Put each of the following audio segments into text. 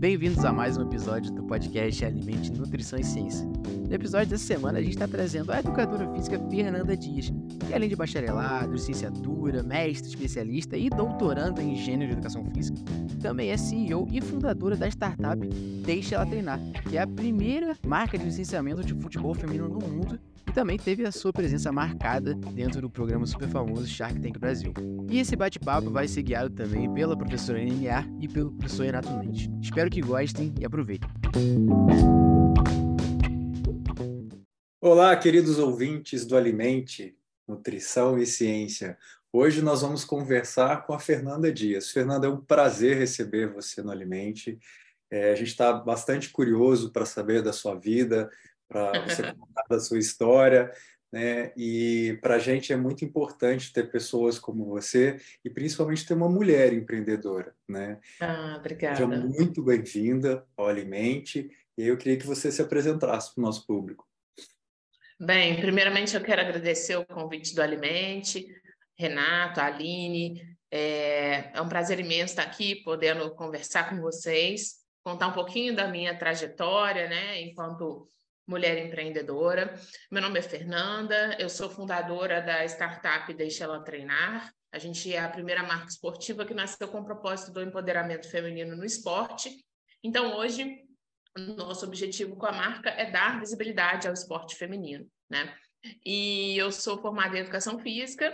Bem-vindos a mais um episódio do podcast Alimente Nutrição e Ciência. No episódio dessa semana, a gente está trazendo a educadora física Fernanda Dias, que além de bacharelado, licenciatura, mestre, especialista e doutoranda em gênero e educação física, também é CEO e fundadora da startup Deixa Ela Treinar, que é a primeira marca de licenciamento de futebol feminino no mundo e também teve a sua presença marcada dentro do programa super famoso Shark Tank Brasil. E esse bate-papo vai ser guiado também pela professora NMA e pelo professor Renato Leite. Espero que gostem e aproveitem. Olá, queridos ouvintes do Alimente, Nutrição e Ciência. Hoje nós vamos conversar com a Fernanda Dias. Fernanda, é um prazer receber você no Alimente. É, a gente está bastante curioso para saber da sua vida, para você contar da sua história. Né? E para a gente é muito importante ter pessoas como você e principalmente ter uma mulher empreendedora, né? Ah, obrigada. Seja muito bem-vinda ao Alimente e eu queria que você se apresentasse para o nosso público. Bem, primeiramente eu quero agradecer o convite do Alimente, Renato, Aline. É, é um prazer imenso estar aqui, podendo conversar com vocês, contar um pouquinho da minha trajetória, né, enquanto mulher empreendedora. Meu nome é Fernanda, eu sou fundadora da startup Deixa Ela Treinar. A gente é a primeira marca esportiva que nasceu com o propósito do empoderamento feminino no esporte. Então, hoje, nosso objetivo com a marca é dar visibilidade ao esporte feminino, né? E eu sou formada em Educação Física,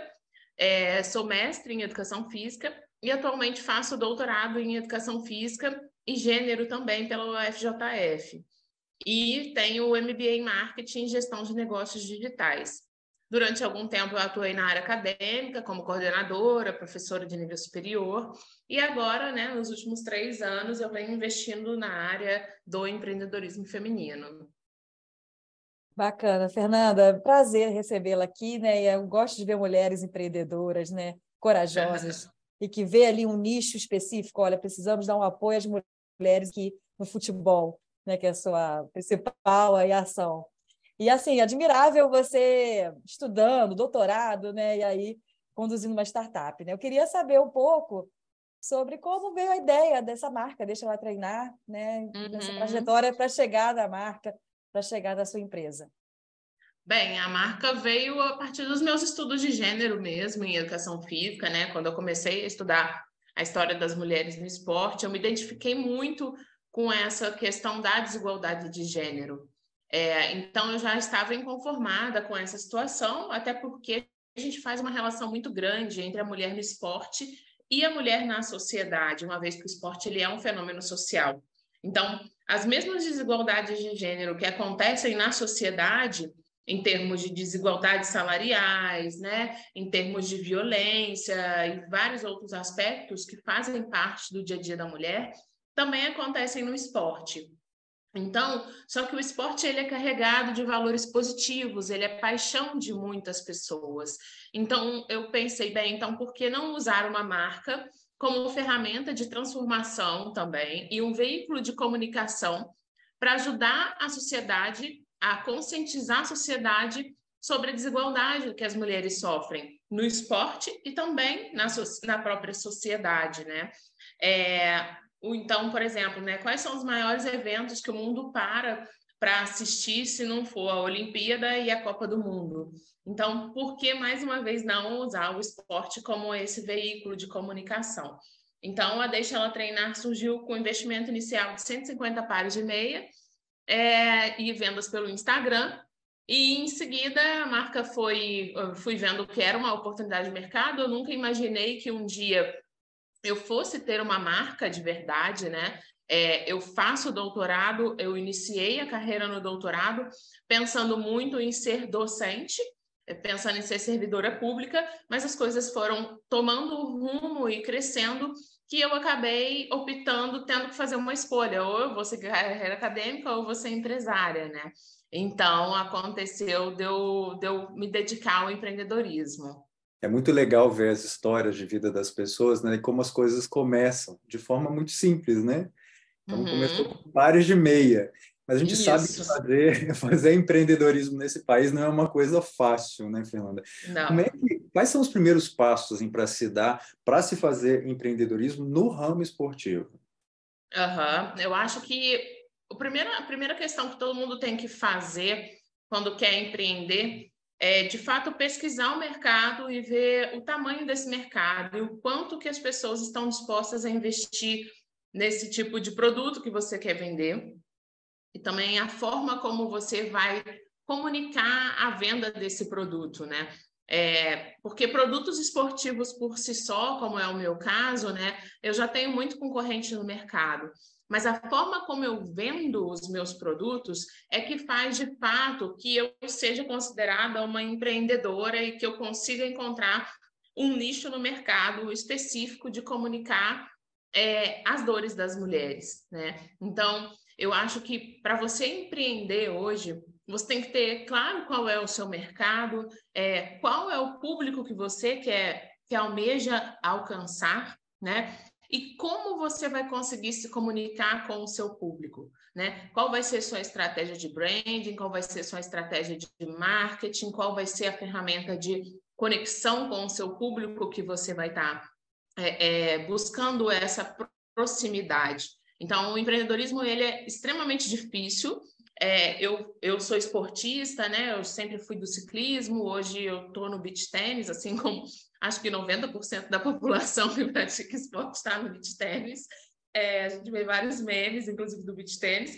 é, sou mestre em Educação Física e atualmente faço doutorado em Educação Física e Gênero também pela UFJF e tenho o MBA em Marketing e Gestão de Negócios Digitais. Durante algum tempo eu atuei na área acadêmica como coordenadora, professora de nível superior, e agora, né, nos últimos três anos, eu venho investindo na área do empreendedorismo feminino. Bacana, Fernanda, prazer recebê-la aqui, né? Eu gosto de ver mulheres empreendedoras, né, corajosas e que vê ali um nicho específico. Olha, precisamos dar um apoio às mulheres aqui no futebol né, que é a sua principal aí, ação. E assim, admirável você estudando, doutorado, né, e aí conduzindo uma startup, né? Eu queria saber um pouco sobre como veio a ideia dessa marca, deixa ela treinar, né, uhum. dessa trajetória para chegar da marca, para chegar da sua empresa. Bem, a marca veio a partir dos meus estudos de gênero mesmo, em educação física, né? Quando eu comecei a estudar a história das mulheres no esporte, eu me identifiquei muito com essa questão da desigualdade de gênero. É, então, eu já estava inconformada com essa situação, até porque a gente faz uma relação muito grande entre a mulher no esporte e a mulher na sociedade, uma vez que o esporte ele é um fenômeno social. Então, as mesmas desigualdades de gênero que acontecem na sociedade, em termos de desigualdades salariais, né, em termos de violência e vários outros aspectos que fazem parte do dia a dia da mulher, também acontecem no esporte. Então, só que o esporte ele é carregado de valores positivos, ele é paixão de muitas pessoas. Então, eu pensei, bem, então por que não usar uma marca como ferramenta de transformação também e um veículo de comunicação para ajudar a sociedade a conscientizar a sociedade sobre a desigualdade que as mulheres sofrem no esporte e também na, so na própria sociedade, né? É, então, por exemplo, né, quais são os maiores eventos que o mundo para para assistir se não for a Olimpíada e a Copa do Mundo? Então, por que mais uma vez não usar o esporte como esse veículo de comunicação? Então, a Deixa Ela Treinar surgiu com investimento inicial de 150 pares de meia é, e vendas pelo Instagram. E em seguida a marca foi, fui vendo que era uma oportunidade de mercado. Eu nunca imaginei que um dia eu fosse ter uma marca de verdade, né? É, eu faço doutorado, eu iniciei a carreira no doutorado pensando muito em ser docente, é, pensando em ser servidora pública, mas as coisas foram tomando rumo e crescendo que eu acabei optando, tendo que fazer uma escolha, ou eu vou seguir carreira acadêmica ou vou ser empresária, né? Então, aconteceu de eu, de eu me dedicar ao empreendedorismo é muito legal ver as histórias de vida das pessoas, né? E como as coisas começam de forma muito simples, né? Então, uhum. começou com pares de meia. Mas a gente Isso. sabe que fazer, fazer empreendedorismo nesse país não é uma coisa fácil, né, Fernanda? Não. É que, quais são os primeiros passos assim, para se dar, para se fazer empreendedorismo no ramo esportivo? Uhum. Eu acho que o primeiro, a primeira questão que todo mundo tem que fazer quando quer empreender é, de fato, pesquisar o mercado e ver o tamanho desse mercado e o quanto que as pessoas estão dispostas a investir nesse tipo de produto que você quer vender. E também a forma como você vai comunicar a venda desse produto, né? É, porque produtos esportivos por si só, como é o meu caso, né? Eu já tenho muito concorrente no mercado mas a forma como eu vendo os meus produtos é que faz de fato que eu seja considerada uma empreendedora e que eu consiga encontrar um nicho no mercado específico de comunicar é, as dores das mulheres, né? Então, eu acho que para você empreender hoje, você tem que ter claro qual é o seu mercado, é, qual é o público que você quer, que almeja alcançar, né? e como você vai conseguir se comunicar com o seu público, né? Qual vai ser sua estratégia de branding, qual vai ser sua estratégia de marketing, qual vai ser a ferramenta de conexão com o seu público que você vai estar tá, é, é, buscando essa proximidade. Então, o empreendedorismo ele é extremamente difícil. É, eu, eu sou esportista, né? Eu sempre fui do ciclismo, hoje eu estou no beach tênis, assim como acho que 90% da população que pratica esporte está no beach tênis. É, a gente vê vários memes, inclusive do beach tênis,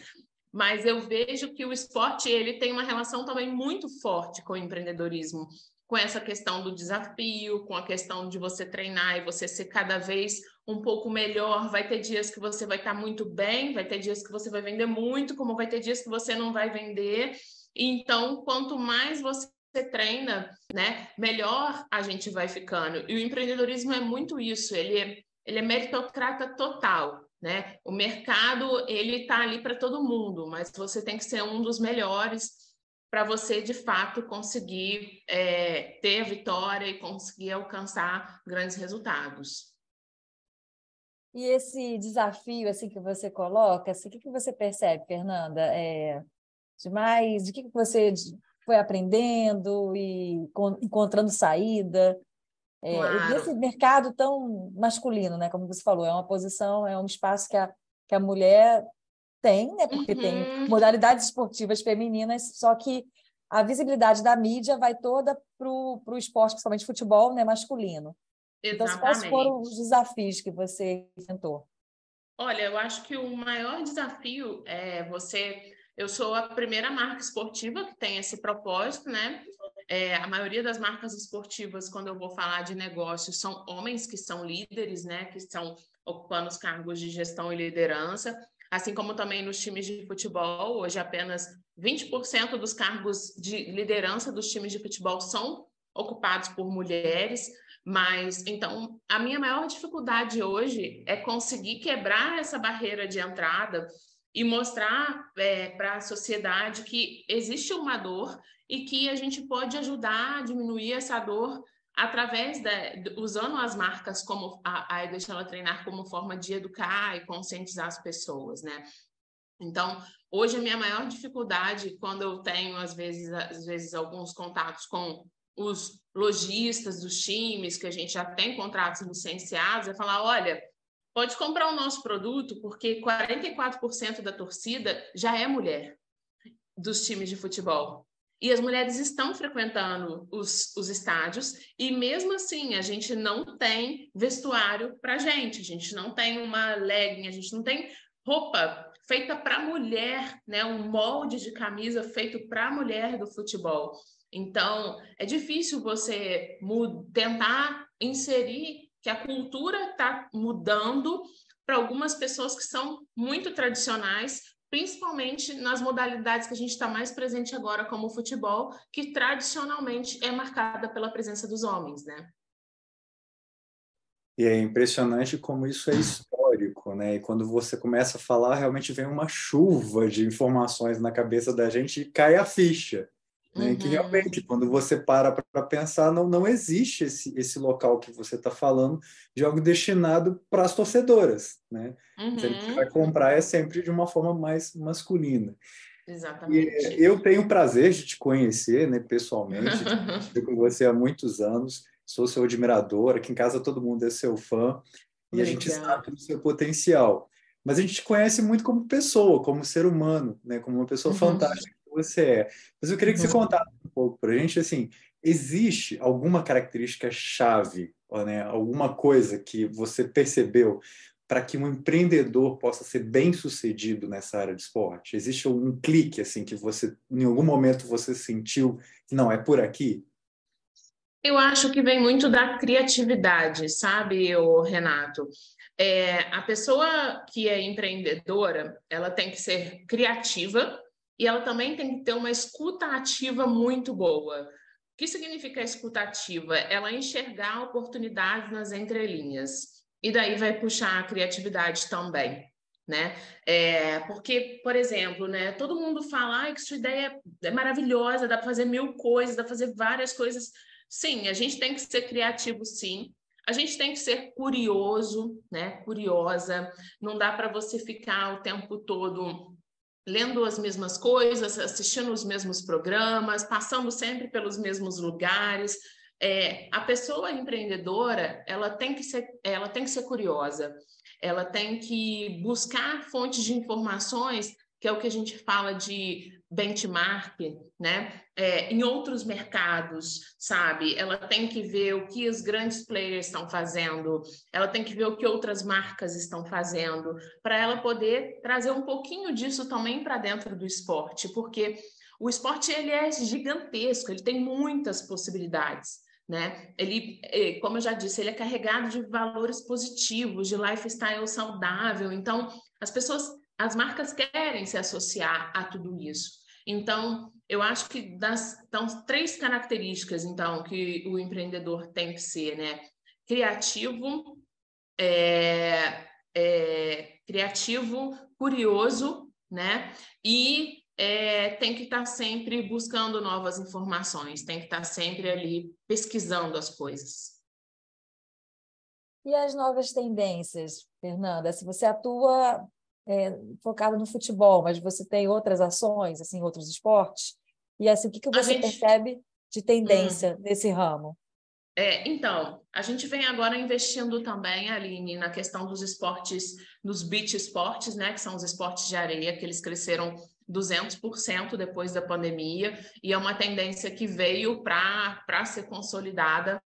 mas eu vejo que o esporte ele tem uma relação também muito forte com o empreendedorismo, com essa questão do desafio, com a questão de você treinar e você ser cada vez um pouco melhor. Vai ter dias que você vai estar muito bem, vai ter dias que você vai vender muito, como vai ter dias que você não vai vender. Então, quanto mais você você treina, né, melhor a gente vai ficando. E o empreendedorismo é muito isso, ele é, ele é meritocrata total, né? O mercado, ele está ali para todo mundo, mas você tem que ser um dos melhores para você, de fato, conseguir é, ter a vitória e conseguir alcançar grandes resultados. E esse desafio assim que você coloca, assim, o que, que você percebe, Fernanda? É, demais, de que, que você foi aprendendo e encontrando saída. É, claro. Mercado tão masculino, né? Como você falou, é uma posição, é um espaço que a, que a mulher tem, né? Porque uhum. tem modalidades esportivas femininas, só que a visibilidade da mídia vai toda para o esporte, principalmente futebol, né? Masculino. Exatamente. Então, quais foram os desafios que você enfrentou? Olha, eu acho que o maior desafio é você eu sou a primeira marca esportiva que tem esse propósito, né? É, a maioria das marcas esportivas, quando eu vou falar de negócio, são homens que são líderes, né? Que estão ocupando os cargos de gestão e liderança. Assim como também nos times de futebol, hoje apenas 20% dos cargos de liderança dos times de futebol são ocupados por mulheres. Mas então a minha maior dificuldade hoje é conseguir quebrar essa barreira de entrada e mostrar é, para a sociedade que existe uma dor e que a gente pode ajudar a diminuir essa dor através da usando as marcas como a, a Deixa Ela Treinar como forma de educar e conscientizar as pessoas, né? Então, hoje a minha maior dificuldade quando eu tenho às vezes às vezes alguns contatos com os lojistas dos times que a gente já tem contratos licenciados é falar, olha, Pode comprar o nosso produto, porque 44% da torcida já é mulher dos times de futebol. E as mulheres estão frequentando os, os estádios, e mesmo assim a gente não tem vestuário para gente, a gente não tem uma legging, a gente não tem roupa feita para mulher, né? um molde de camisa feito para mulher do futebol. Então, é difícil você tentar inserir que a cultura está mudando para algumas pessoas que são muito tradicionais, principalmente nas modalidades que a gente está mais presente agora, como o futebol, que tradicionalmente é marcada pela presença dos homens, né? E é impressionante como isso é histórico, né? E quando você começa a falar, realmente vem uma chuva de informações na cabeça da gente e cai a ficha. Né? Uhum. Que realmente, quando você para para pensar, não, não existe esse, esse local que você está falando de algo destinado para as torcedoras. Né? Uhum. Você vai comprar é sempre de uma forma mais masculina. Exatamente. E eu tenho o prazer de te conhecer né, pessoalmente, estou com você há muitos anos, sou seu admirador, aqui em casa todo mundo é seu fã, e Obrigada. a gente sabe do seu potencial. mas a gente te conhece muito como pessoa, como ser humano, né? Como uma pessoa uhum. fantástica você é. Mas eu queria que uhum. você contasse um pouco para a gente, assim, existe alguma característica chave, né? Alguma coisa que você percebeu para que um empreendedor possa ser bem sucedido nessa área de esporte? Existe um clique assim que você, em algum momento, você sentiu que não é por aqui? Eu acho que vem muito da criatividade, sabe, o Renato? É, a pessoa que é empreendedora, ela tem que ser criativa e ela também tem que ter uma escuta ativa muito boa. O que significa escuta ativa? Ela enxergar oportunidades nas entrelinhas e daí vai puxar a criatividade também, né? É, porque, por exemplo, né, todo mundo fala ah, que sua ideia é maravilhosa, dá para fazer mil coisas, dá para fazer várias coisas. Sim, a gente tem que ser criativo, sim. A gente tem que ser curioso, né? Curiosa. Não dá para você ficar o tempo todo lendo as mesmas coisas, assistindo os mesmos programas, passando sempre pelos mesmos lugares. É, a pessoa empreendedora ela tem que ser ela tem que ser curiosa. Ela tem que buscar fontes de informações que é o que a gente fala de benchmark, né? É, em outros mercados, sabe? Ela tem que ver o que os grandes players estão fazendo, ela tem que ver o que outras marcas estão fazendo, para ela poder trazer um pouquinho disso também para dentro do esporte, porque o esporte ele é gigantesco, ele tem muitas possibilidades né? Ele, é, como eu já disse, ele é carregado de valores positivos, de lifestyle saudável. Então, as pessoas, as marcas querem se associar a tudo isso. Então, eu acho que das então, três características, então, que o empreendedor tem que ser, né? Criativo, é, é, criativo, curioso, né? E é, tem que estar tá sempre buscando novas informações, tem que estar tá sempre ali pesquisando as coisas. E as novas tendências, Fernanda? Se você atua é, focada no futebol, mas você tem outras ações, assim, outros esportes, e assim, o que, que você gente... percebe de tendência hum. nesse ramo? É, então, a gente vem agora investindo também, Aline, na questão dos esportes, dos beach esportes, né, que são os esportes de areia, que eles cresceram 200% depois da pandemia, e é uma tendência que veio para ser consolidada.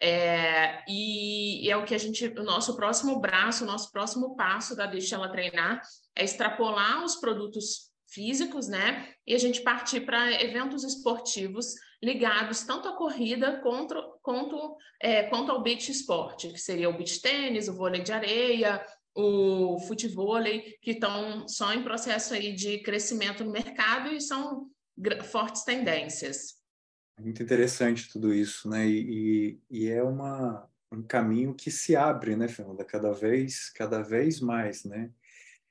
É, e, é o que a gente, o nosso próximo braço, o nosso próximo passo da Deixa Ela Treinar é extrapolar os produtos físicos, né? E a gente partir para eventos esportivos ligados tanto à corrida quanto, quanto, é, quanto ao beach esporte, que seria o beach tênis, o vôlei de areia, o futevôlei, que estão só em processo aí de crescimento no mercado e são fortes tendências. Muito interessante tudo isso, né? E, e é uma, um caminho que se abre, né, Fernanda? Cada vez, cada vez mais, né?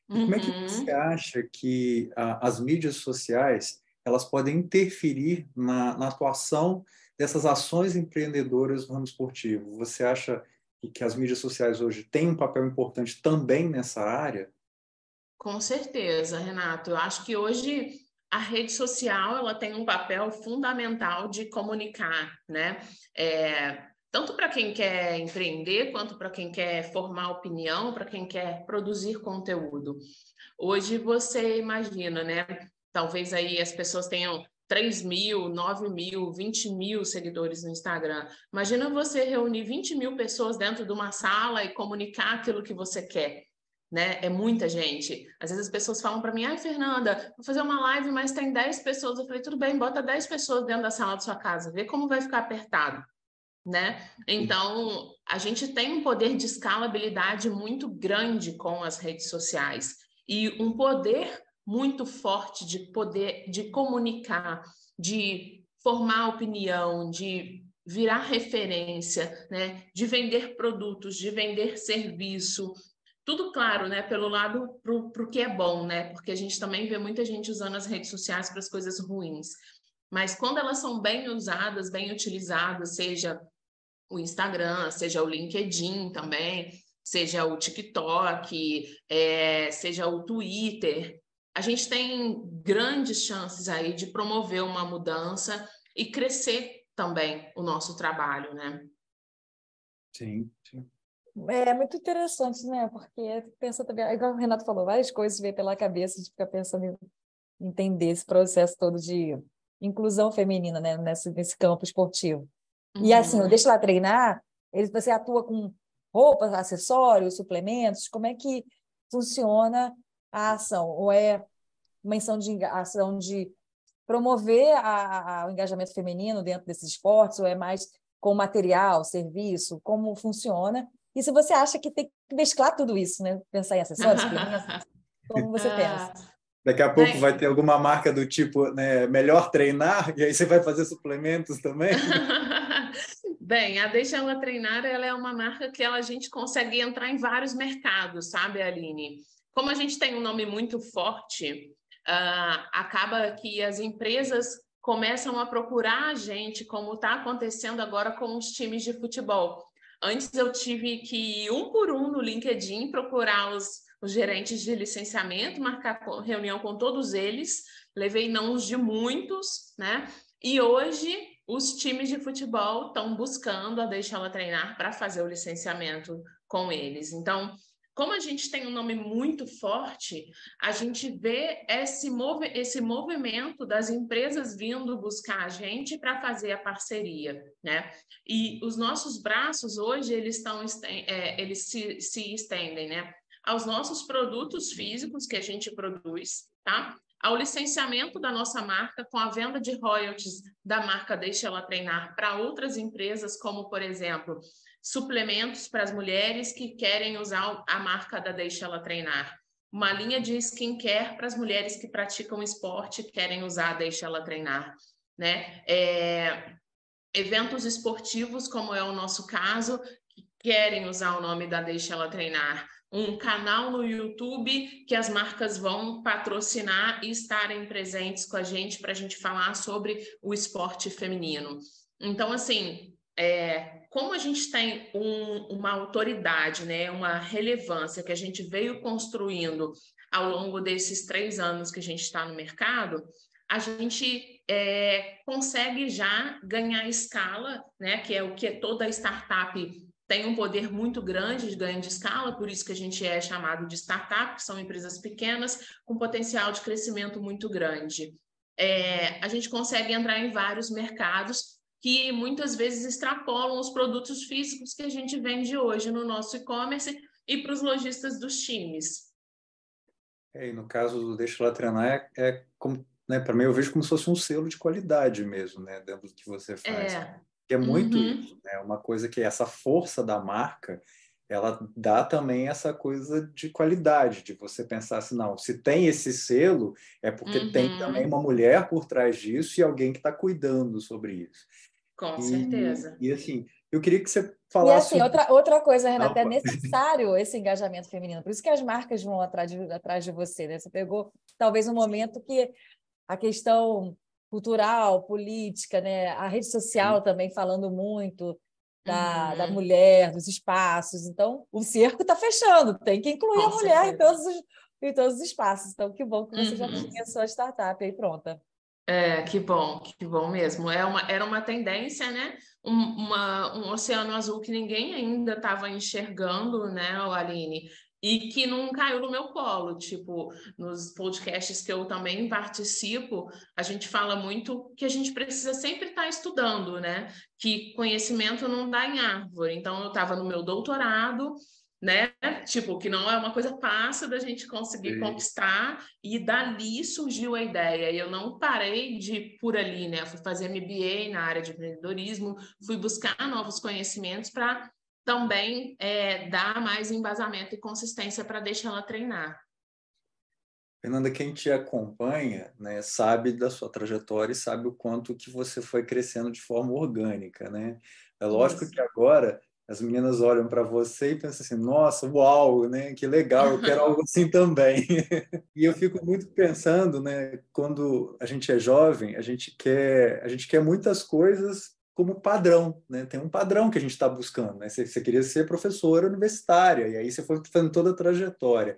Uhum. Como é que uhum. você acha que a, as mídias sociais elas podem interferir na, na atuação dessas ações empreendedoras no ramo esportivo? Você acha e que as mídias sociais hoje têm um papel importante também nessa área? Com certeza, Renato. Eu acho que hoje a rede social ela tem um papel fundamental de comunicar, né? É, tanto para quem quer empreender, quanto para quem quer formar opinião, para quem quer produzir conteúdo. Hoje você imagina, né? Talvez aí as pessoas tenham 3 mil, 9 mil, 20 mil seguidores no Instagram. Imagina você reunir 20 mil pessoas dentro de uma sala e comunicar aquilo que você quer. Né? É muita gente. Às vezes as pessoas falam para mim, ai, Fernanda, vou fazer uma live, mas tem 10 pessoas. Eu falei, tudo bem, bota 10 pessoas dentro da sala da sua casa, vê como vai ficar apertado. Né? Então, a gente tem um poder de escalabilidade muito grande com as redes sociais e um poder muito forte de poder de comunicar, de formar opinião, de virar referência, né? de vender produtos, de vender serviço. Tudo claro, né? Pelo lado para o que é bom, né? Porque a gente também vê muita gente usando as redes sociais para as coisas ruins. Mas quando elas são bem usadas, bem utilizadas, seja o Instagram, seja o LinkedIn também, seja o TikTok, é, seja o Twitter, a gente tem grandes chances aí de promover uma mudança e crescer também o nosso trabalho, né? Sim, sim. É muito interessante, né? Porque pensa também, igual o Renato falou, várias coisas vêm pela cabeça, de ficar pensando em entender esse processo todo de inclusão feminina, né? Nesse, nesse campo esportivo. Uhum. E assim, o Deixa Lá Treinar, ele, você atua com roupas, acessórios, suplementos, como é que funciona a ação? Ou é uma ação de, ação de promover a, a, o engajamento feminino dentro desses esportes, ou é mais com material, serviço, como funciona? E se você acha que tem que mesclar tudo isso, né? Pensar em acessórios, como você pensa? Daqui a pouco Bem, vai ter alguma marca do tipo né, melhor treinar, e aí você vai fazer suplementos também? Bem, a Deixa Ela Treinar ela é uma marca que ela, a gente consegue entrar em vários mercados, sabe, Aline? Como a gente tem um nome muito forte, uh, acaba que as empresas começam a procurar a gente, como está acontecendo agora com os times de futebol. Antes eu tive que ir um por um no LinkedIn procurar os, os gerentes de licenciamento, marcar reunião com todos eles, levei não de muitos, né? E hoje os times de futebol estão buscando a deixar ela treinar para fazer o licenciamento com eles. Então, como a gente tem um nome muito forte, a gente vê esse, mov esse movimento das empresas vindo buscar a gente para fazer a parceria, né? E os nossos braços hoje eles estão é, eles se, se estendem, né? Aos nossos produtos físicos que a gente produz, tá? Ao licenciamento da nossa marca com a venda de royalties da marca Deixa Ela Treinar para outras empresas, como por exemplo suplementos para as mulheres que querem usar a marca da Deixa Ela Treinar. Uma linha de skincare para as mulheres que praticam esporte e querem usar a Deixa Ela Treinar. Né? É, eventos esportivos, como é o nosso caso, que querem usar o nome da Deixa Ela Treinar. Um canal no YouTube que as marcas vão patrocinar e estarem presentes com a gente para a gente falar sobre o esporte feminino. Então, assim, é, como a gente tem um, uma autoridade, né, uma relevância que a gente veio construindo ao longo desses três anos que a gente está no mercado, a gente é, consegue já ganhar escala, né, que é o que toda startup tem um poder muito grande de ganho de escala, por isso que a gente é chamado de startup, que são empresas pequenas com potencial de crescimento muito grande. É, a gente consegue entrar em vários mercados que muitas vezes extrapolam os produtos físicos que a gente vende hoje no nosso e-commerce e para os lojistas dos times. É, e no caso do Deixa Lá Treinar, é, é como, né, para mim eu vejo como se fosse um selo de qualidade mesmo, né, dentro do que você faz. É, é muito uhum. isso, né, uma coisa que essa força da marca, ela dá também essa coisa de qualidade, de você pensar assim, não, se tem esse selo, é porque uhum. tem também uma mulher por trás disso e alguém que está cuidando sobre isso. Com e, certeza. E assim, eu queria que você falasse. E assim, outra, outra coisa, Renata, é necessário esse engajamento feminino. Por isso que as marcas vão atrás de, atrás de você, né? Você pegou talvez um momento que a questão cultural, política, né? A rede social Sim. também falando muito da, uhum. da mulher, dos espaços. Então, o cerco está fechando, tem que incluir Com a mulher em todos, os, em todos os espaços. Então, que bom que você uhum. já tinha sua startup aí pronta. É, que bom, que bom mesmo. É uma, era uma tendência, né? Um, uma, um oceano azul que ninguém ainda estava enxergando, né, Aline? E que não caiu no meu colo. Tipo, nos podcasts que eu também participo, a gente fala muito que a gente precisa sempre estar tá estudando, né? Que conhecimento não dá em árvore. Então, eu estava no meu doutorado né? Tipo, que não é uma coisa fácil da gente conseguir Sim. conquistar, e dali surgiu a ideia. E eu não parei de por ali, né? fui fazer MBA na área de empreendedorismo, fui buscar novos conhecimentos para também é, dar mais embasamento e consistência para deixar ela treinar. Fernanda, quem te acompanha, né, sabe da sua trajetória e sabe o quanto que você foi crescendo de forma orgânica, né? É lógico Isso. que agora as meninas olham para você e pensam assim, nossa, uau, né? Que legal, eu quero algo assim também. e eu fico muito pensando, né? Quando a gente é jovem, a gente quer, a gente quer muitas coisas como padrão, né? Tem um padrão que a gente está buscando, né? Você, você, queria ser professora universitária e aí você foi fazendo toda a trajetória.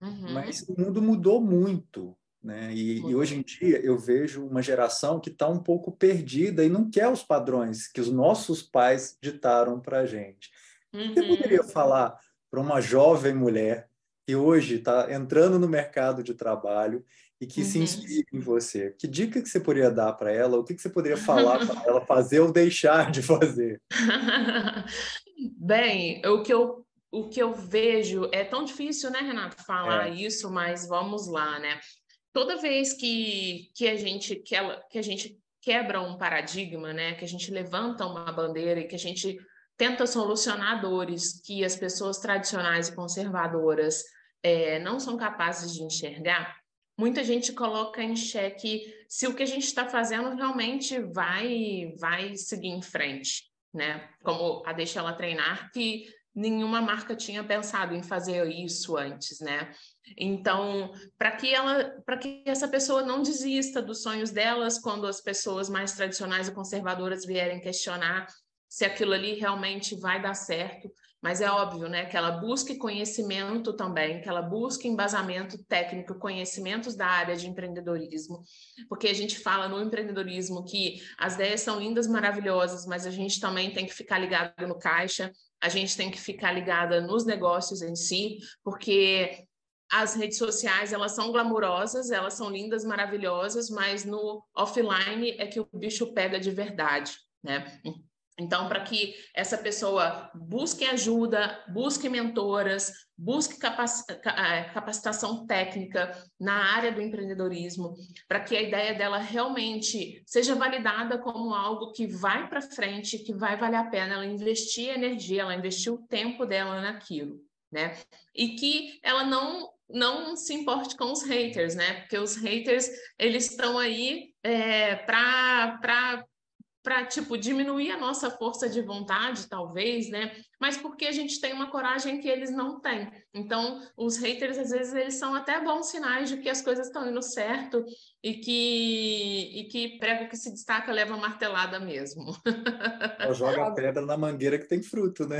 Uhum. Mas o mundo mudou muito, né? E, e, hoje em dia eu vejo uma geração que está um pouco perdida e não quer os padrões que os nossos pais ditaram para a gente. Uhum. Você poderia falar para uma jovem mulher que hoje está entrando no mercado de trabalho e que uhum. se inspira em você? Que dica que você poderia dar para ela? O que, que você poderia falar para ela fazer ou deixar de fazer? Bem, o que eu o que eu vejo é tão difícil, né, Renato, falar é. isso, mas vamos lá, né? Toda vez que, que a gente que, ela, que a gente quebra um paradigma, né, que a gente levanta uma bandeira e que a gente tenta solucionar dores que as pessoas tradicionais e conservadoras é, não são capazes de enxergar, muita gente coloca em xeque se o que a gente está fazendo realmente vai vai seguir em frente, né? Como a Deixa Ela Treinar, que nenhuma marca tinha pensado em fazer isso antes, né? Então, para que ela, para que essa pessoa não desista dos sonhos delas quando as pessoas mais tradicionais e conservadoras vierem questionar se aquilo ali realmente vai dar certo, mas é óbvio, né, que ela busque conhecimento também, que ela busque embasamento técnico, conhecimentos da área de empreendedorismo, porque a gente fala no empreendedorismo que as ideias são lindas, maravilhosas, mas a gente também tem que ficar ligado no caixa, a gente tem que ficar ligada nos negócios em si, porque as redes sociais, elas são glamurosas, elas são lindas, maravilhosas, mas no offline é que o bicho pega de verdade, né? Então, para que essa pessoa busque ajuda, busque mentoras, busque é, capacitação técnica na área do empreendedorismo, para que a ideia dela realmente seja validada como algo que vai para frente, que vai valer a pena ela investir energia, ela investir o tempo dela naquilo, né? E que ela não não se importe com os haters, né? Porque os haters eles estão aí é, para para tipo diminuir a nossa força de vontade, talvez, né? Mas porque a gente tem uma coragem que eles não têm. Então, os haters às vezes eles são até bons sinais de que as coisas estão indo certo e que e que prego que se destaca leva martelada mesmo. Joga a pedra na mangueira que tem fruto, né?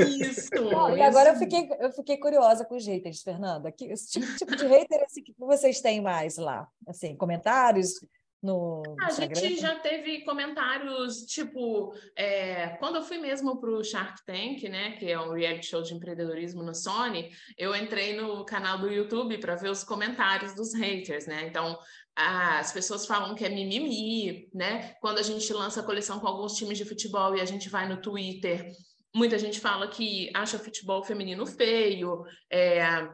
Isso. e agora eu fiquei eu fiquei curiosa com os haters, Fernanda. Que esse tipo, tipo de hater assim, que vocês têm mais lá? Assim, comentários no a gente já teve comentários tipo é, quando eu fui mesmo para o Shark Tank né que é um reality show de empreendedorismo no Sony eu entrei no canal do YouTube para ver os comentários dos haters né? Então as pessoas falam que é mimimi né? Quando a gente lança a coleção com alguns times de futebol e a gente vai no Twitter muita gente fala que acha futebol feminino feio é,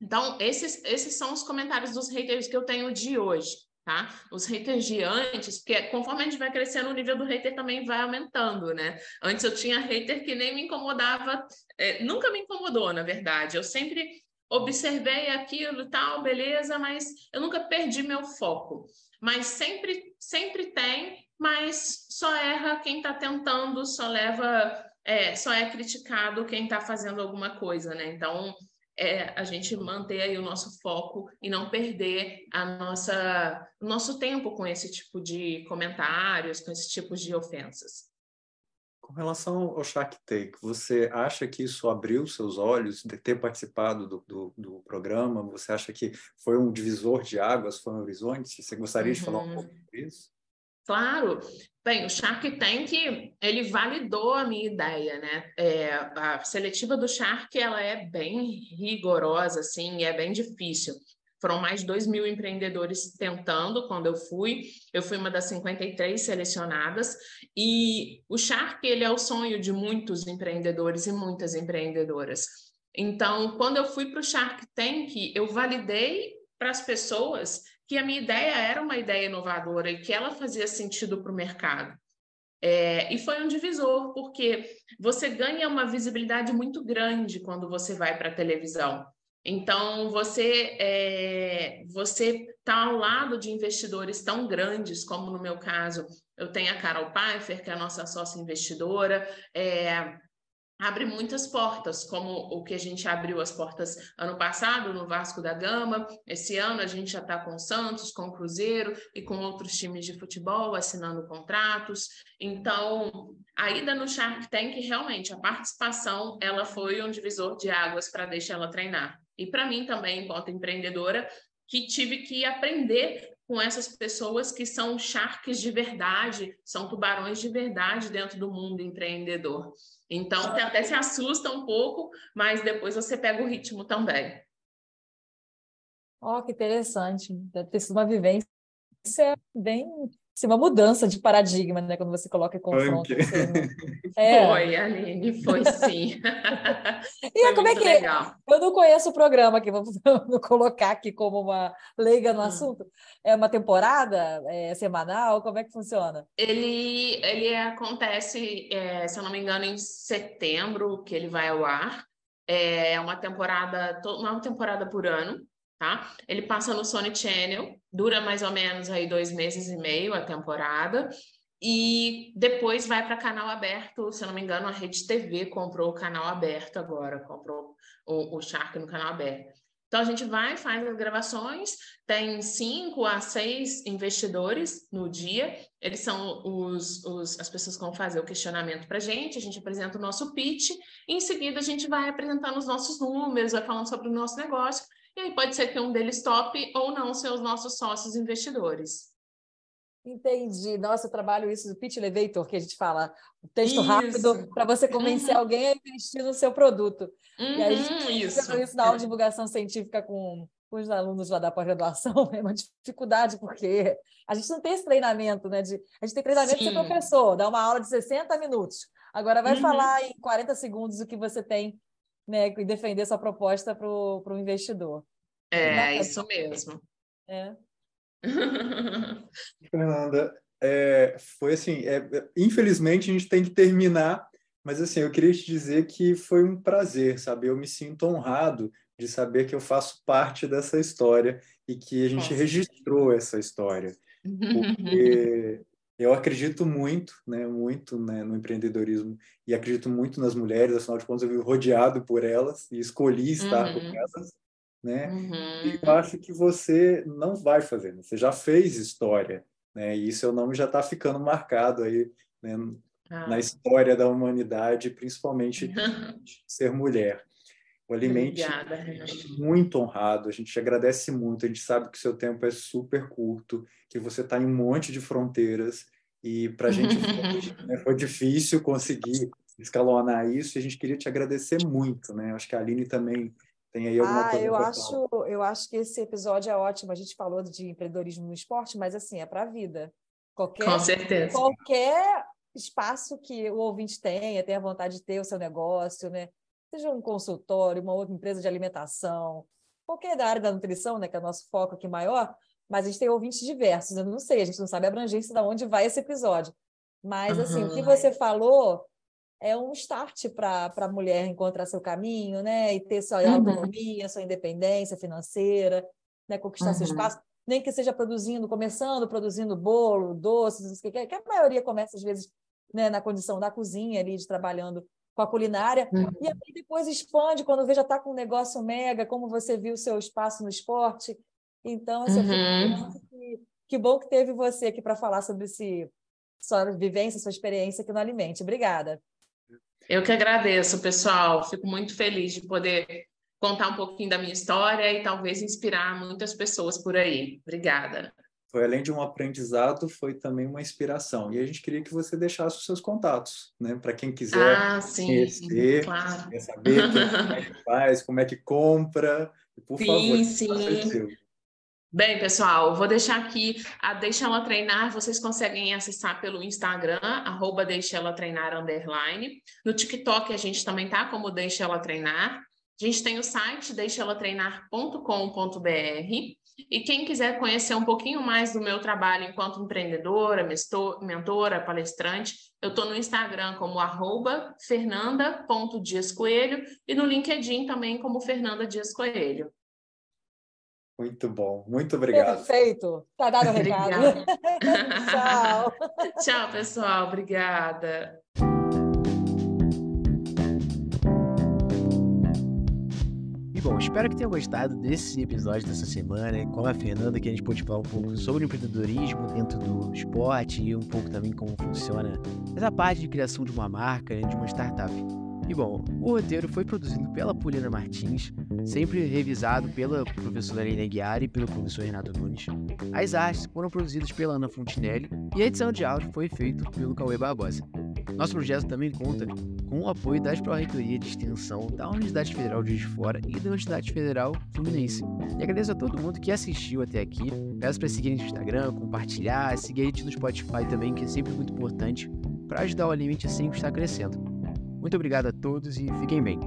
então esses esses são os comentários dos haters que eu tenho de hoje tá? Os haters de antes, porque conforme a gente vai crescendo, o nível do hater também vai aumentando, né? Antes eu tinha hater que nem me incomodava, é, nunca me incomodou, na verdade. Eu sempre observei aquilo tal, beleza, mas eu nunca perdi meu foco. Mas sempre, sempre tem, mas só erra quem está tentando, só leva, é, só é criticado quem está fazendo alguma coisa, né? Então, é a gente manter aí o nosso foco e não perder a nossa, o nosso tempo com esse tipo de comentários, com esse tipo de ofensas. Com relação ao Shark Tank, você acha que isso abriu seus olhos de ter participado do, do, do, programa? Você acha que foi um divisor de águas, foi um horizonte? Você gostaria uhum. de falar um uhum. pouco sobre isso? Claro. Bem, o Shark Tank, ele validou a minha ideia, né? É, a seletiva do Shark, ela é bem rigorosa, assim, é bem difícil. Foram mais de 2 mil empreendedores tentando quando eu fui. Eu fui uma das 53 selecionadas. E o Shark, ele é o sonho de muitos empreendedores e muitas empreendedoras. Então, quando eu fui para o Shark Tank, eu validei para as pessoas que a minha ideia era uma ideia inovadora e que ela fazia sentido para o mercado. É, e foi um divisor, porque você ganha uma visibilidade muito grande quando você vai para a televisão. Então, você é, você está ao lado de investidores tão grandes, como no meu caso, eu tenho a Carol Pfeiffer, que é a nossa sócia investidora, é, abre muitas portas, como o que a gente abriu as portas ano passado no Vasco da Gama. Esse ano a gente já está com o Santos, com o Cruzeiro e com outros times de futebol assinando contratos. Então, a ida no Shark Tank, realmente, a participação, ela foi um divisor de águas para deixar ela treinar. E para mim também, enquanto empreendedora, que tive que aprender com essas pessoas que são sharks de verdade, são tubarões de verdade dentro do mundo empreendedor. Então, até se assusta um pouco, mas depois você pega o ritmo também. Oh, que interessante. Deve ter sido uma vivência bem assim, uma mudança de paradigma, né? Quando você coloca em confronto. Assim, né? é. Foi, Aline, foi sim. e foi como é que é? legal. Eu não conheço o programa aqui, vou colocar aqui como uma leiga no hum. assunto. É uma temporada? É semanal? Como é que funciona? Ele, ele acontece, é, se eu não me engano, em setembro que ele vai ao ar. É uma temporada, não é uma temporada por ano, tá? Ele passa no Sony Channel, dura mais ou menos aí dois meses e meio a temporada, e depois vai para canal aberto, se eu não me engano, a Rede TV comprou o canal aberto agora, comprou o, o Shark no canal aberto. Então a gente vai, faz as gravações, tem cinco a seis investidores no dia, eles são os, os, as pessoas que vão fazer o questionamento para a gente, a gente apresenta o nosso pitch, e em seguida a gente vai apresentando os nossos números, vai falando sobre o nosso negócio, e aí pode ser que um deles tope ou não ser os nossos sócios investidores. Entendi. Nossa, eu trabalho isso do pitch elevator, que a gente fala, o texto isso. rápido para você convencer uhum. alguém a investir no seu produto. Uhum, e aí a gente uhum, isso. isso na aula de divulgação científica com, com os alunos lá da pós-graduação, é uma dificuldade, porque a gente não tem esse treinamento, né? De, a gente tem treinamento Sim. de ser professor, dá uma aula de 60 minutos. Agora vai uhum. falar em 40 segundos o que você tem né, e defender sua proposta para o investidor. É, isso mesmo. É. Fernanda, é, foi assim, é, infelizmente a gente tem que terminar, mas assim, eu queria te dizer que foi um prazer, sabe? Eu me sinto honrado de saber que eu faço parte dessa história e que a gente Nossa. registrou essa história. Porque eu acredito muito, né, muito né, no empreendedorismo e acredito muito nas mulheres, afinal de contas eu vivo rodeado por elas e escolhi estar uhum. com elas, né? Uhum. E eu acho que você não vai fazer, né? você já fez história, né? E seu nome já está ficando marcado aí né, ah. na história da humanidade, principalmente de ser mulher. O Alimente Obrigada, é muito honrado, a gente agradece muito, a gente sabe que o seu tempo é super curto, que você está em um monte de fronteiras, e para a gente foi, né, foi, difícil conseguir escalonar isso, e a gente queria te agradecer muito, né? Acho que a Aline também tem aí alguma ah, coisa eu acho, eu acho que esse episódio é ótimo. A gente falou de empreendedorismo no esporte, mas assim, é para a vida. Qualquer, Com certeza. Qualquer espaço que o ouvinte tenha, tenha vontade de ter o seu negócio, né? seja um consultório, uma outra empresa de alimentação, qualquer da área da nutrição, né, que é o nosso foco aqui maior, mas a gente tem ouvintes diversos, eu não sei, a gente não sabe a abrangência de onde vai esse episódio. Mas, uhum. assim, o que você falou é um start para a mulher encontrar seu caminho, né? E ter sua uhum. autonomia, sua independência financeira, né? Conquistar uhum. seu espaço. Nem que seja produzindo, começando produzindo bolo, doces, que, que a maioria começa, às vezes, né, na condição da cozinha ali, de trabalhando com a culinária, uhum. e aí depois expande quando vê já está com um negócio mega, como você viu o seu espaço no esporte. Então, assim, uhum. que, que bom que teve você aqui para falar sobre esse, sua vivência, sua experiência aqui no Alimente. Obrigada. Eu que agradeço, pessoal. Fico muito feliz de poder contar um pouquinho da minha história e talvez inspirar muitas pessoas por aí. Obrigada foi além de um aprendizado, foi também uma inspiração. E a gente queria que você deixasse os seus contatos, né? Para quem quiser ah, sim, conhecer, claro. quer saber como é que faz, como é que compra. Por sim, favor, sim. Bem, pessoal, vou deixar aqui a Deixa Ela Treinar, vocês conseguem acessar pelo Instagram, arroba Deixa Ela Treinar, underline. No TikTok a gente também tá como Deixa Ela Treinar. A gente tem o site deixaelatreinar.com.br e quem quiser conhecer um pouquinho mais do meu trabalho enquanto empreendedora, mentora, palestrante, eu estou no Instagram como arroba fernanda.diascoelho e no LinkedIn também como Fernanda Dias Coelho. Muito bom, muito obrigado. Perfeito, tá dado o recado. Tchau. Tchau, pessoal, obrigada. bom, espero que tenham gostado desse episódio dessa semana com a Fernanda, que a gente pôde falar um pouco sobre empreendedorismo dentro do esporte e um pouco também como funciona essa parte de criação de uma marca, né, de uma startup. E bom, o roteiro foi produzido pela Poliana Martins, sempre revisado pela professora Helena Guiari e pelo professor Renato Nunes. As artes foram produzidas pela Ana Fontinelli e a edição de áudio foi feita pelo Cauê Barbosa. Nosso projeto também conta com o apoio das Pró-Reitoria de Extensão da Universidade Federal de Fora e da Universidade Federal Fluminense. E agradeço a todo mundo que assistiu até aqui. Peço para seguir no Instagram, compartilhar, seguir a gente no Spotify também, que é sempre muito importante para ajudar o Alimente a sempre estar crescendo. Muito obrigado a todos e fiquem bem.